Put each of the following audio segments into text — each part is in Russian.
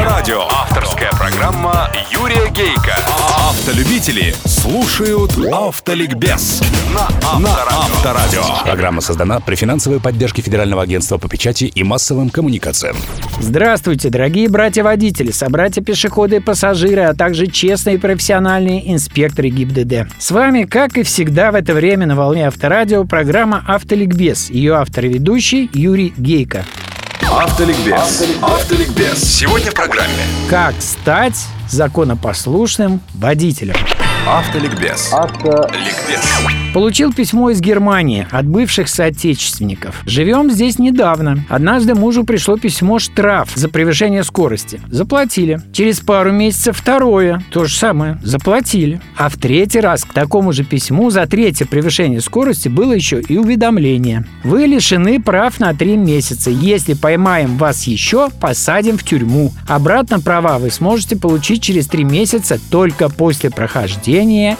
Авторадио. Авторская программа Юрия Гейка. Автолюбители слушают Автоликбез на Авторадио. Программа создана при финансовой поддержке Федерального агентства по печати и массовым коммуникациям. Здравствуйте, дорогие братья-водители, собратья-пешеходы и пассажиры, а также честные и профессиональные инспекторы ГИБДД. С вами, как и всегда в это время на волне Авторадио, программа «Автоликбез». Ее автор и ведущий Юрий Гейко. Автоликбез. Автоликбез. Сегодня в программе Как стать законопослушным водителем? Автоликбез. Автоликбез. Получил письмо из Германии от бывших соотечественников. Живем здесь недавно. Однажды мужу пришло письмо штраф за превышение скорости. Заплатили. Через пару месяцев второе. То же самое. Заплатили. А в третий раз к такому же письму за третье превышение скорости было еще и уведомление. Вы лишены прав на три месяца. Если поймаем вас еще, посадим в тюрьму. Обратно права вы сможете получить через три месяца только после прохождения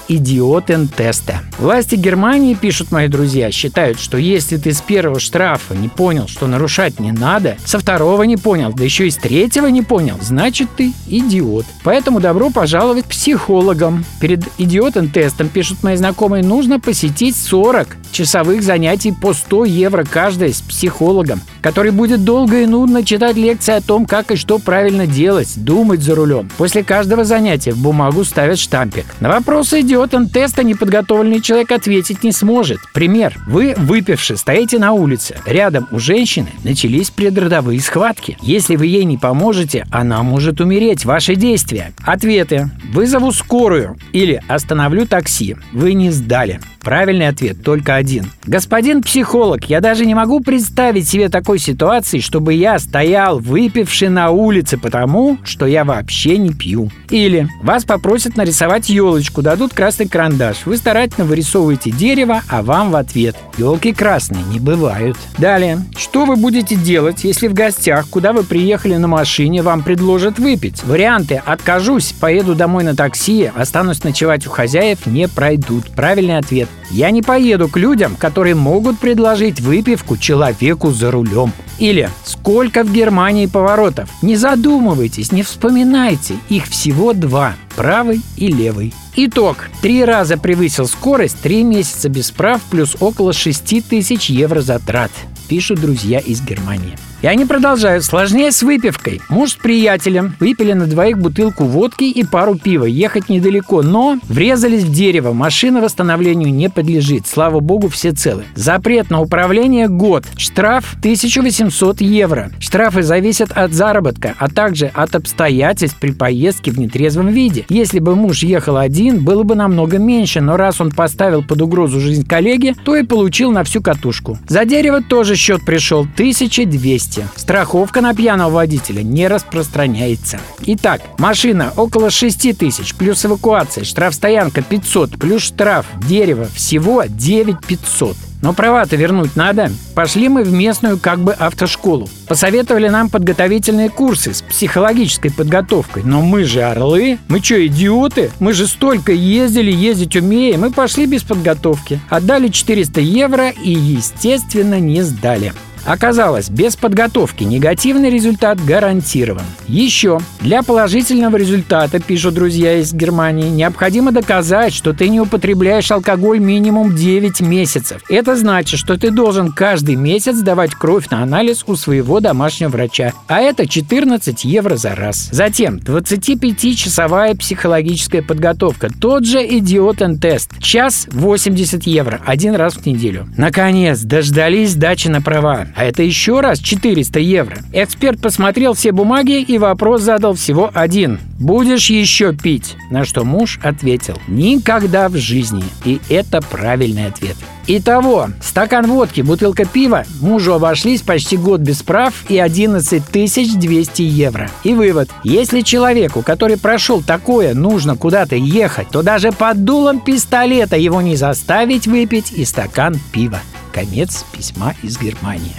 идиотен-теста. Власти Германии, пишут мои друзья, считают, что если ты с первого штрафа не понял, что нарушать не надо, со второго не понял, да еще и с третьего не понял, значит ты идиот. Поэтому добро пожаловать к психологам. Перед идиотен-тестом, пишут мои знакомые, нужно посетить 40 часовых занятий по 100 евро каждая с психологом, который будет долго и нудно читать лекции о том, как и что правильно делать, думать за рулем. После каждого занятия в бумагу ставят штампик. На вопрос идиотом теста неподготовленный человек ответить не сможет. Пример. Вы, выпивши, стоите на улице. Рядом у женщины начались предродовые схватки. Если вы ей не поможете, она может умереть. Ваши действия. Ответы. Вызову скорую или остановлю такси. Вы не сдали. Правильный ответ только один. Господин психолог, я даже не могу представить себе такой ситуации, чтобы я стоял выпивший на улице потому, что я вообще не пью. Или вас попросят нарисовать елочку, дадут красный карандаш. Вы старательно вырисовываете дерево, а вам в ответ. Елки красные не бывают. Далее. Что вы будете делать, если в гостях, куда вы приехали на машине, вам предложат выпить? Варианты «откажусь», «поеду домой на такси», «останусь ночевать у хозяев» не пройдут. Правильный ответ я не поеду к людям, которые могут предложить выпивку человеку за рулем. Или сколько в Германии поворотов? Не задумывайтесь, не вспоминайте. Их всего два. Правый и левый. Итог. Три раза превысил скорость, три месяца без прав, плюс около 6 тысяч евро затрат. Пишут друзья из Германии. И они продолжают. Сложнее с выпивкой. Муж с приятелем выпили на двоих бутылку водки и пару пива. Ехать недалеко, но врезались в дерево. Машина восстановлению не подлежит. Слава богу, все целы. Запрет на управление год. Штраф 1800 евро. Штрафы зависят от заработка, а также от обстоятельств при поездке в нетрезвом виде. Если бы муж ехал один, было бы намного меньше, но раз он поставил под угрозу жизнь коллеги, то и получил на всю катушку. За дерево тоже счет пришел 1200 месте. Страховка на пьяного водителя не распространяется. Итак, машина около 6 тысяч, плюс эвакуация, штрафстоянка 500, плюс штраф, дерево, всего 9 500. Но права-то вернуть надо. Пошли мы в местную как бы автошколу. Посоветовали нам подготовительные курсы с психологической подготовкой. Но мы же орлы. Мы что, идиоты? Мы же столько ездили, ездить умеем. Мы пошли без подготовки. Отдали 400 евро и, естественно, не сдали. Оказалось, без подготовки негативный результат гарантирован. Еще, для положительного результата, пишут друзья из Германии, необходимо доказать, что ты не употребляешь алкоголь минимум 9 месяцев. Это значит, что ты должен каждый месяц давать кровь на анализ у своего домашнего врача. А это 14 евро за раз. Затем 25-часовая психологическая подготовка. Тот же идиотен-тест. Час 80 евро. Один раз в неделю. Наконец, дождались сдачи на права. А это еще раз 400 евро. Эксперт посмотрел все бумаги и вопрос задал всего один. «Будешь еще пить?» На что муж ответил «Никогда в жизни». И это правильный ответ. Итого, стакан водки, бутылка пива мужу обошлись почти год без прав и 11 200 евро. И вывод. Если человеку, который прошел такое, нужно куда-то ехать, то даже под дулом пистолета его не заставить выпить и стакан пива. Конец письма из Германии.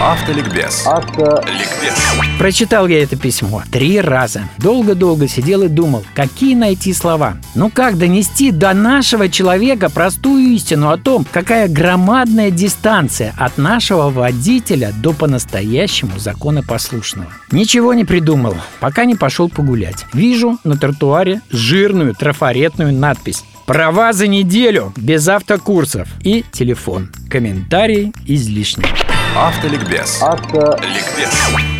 Автоликбез. Автоликбез. Прочитал я это письмо три раза. Долго-долго сидел и думал, какие найти слова. Ну как донести до нашего человека простую истину о том, какая громадная дистанция от нашего водителя до по-настоящему законопослушного. Ничего не придумал, пока не пошел погулять. Вижу на тротуаре жирную трафаретную надпись Права за неделю, без автокурсов и телефон. Комментарий излишний. Автоликбез. Автоликбез.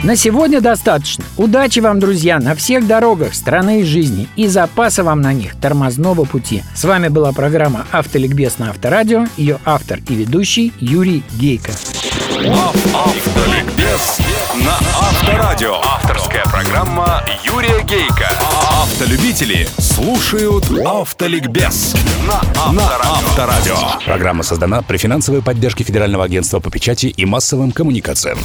На сегодня достаточно. Удачи вам, друзья, на всех дорогах страны и жизни и запаса вам на них тормозного пути. С вами была программа «Автоликбез» на Авторадио, ее автор и ведущий Юрий Гейко. Автоликбез на Авторадио. Авторская программа Юрия Гейка. Автолюбители слушают Автоликбез на Авторадио. Программа создана при финансовой поддержке Федерального агентства по печати и массовым коммуникациям.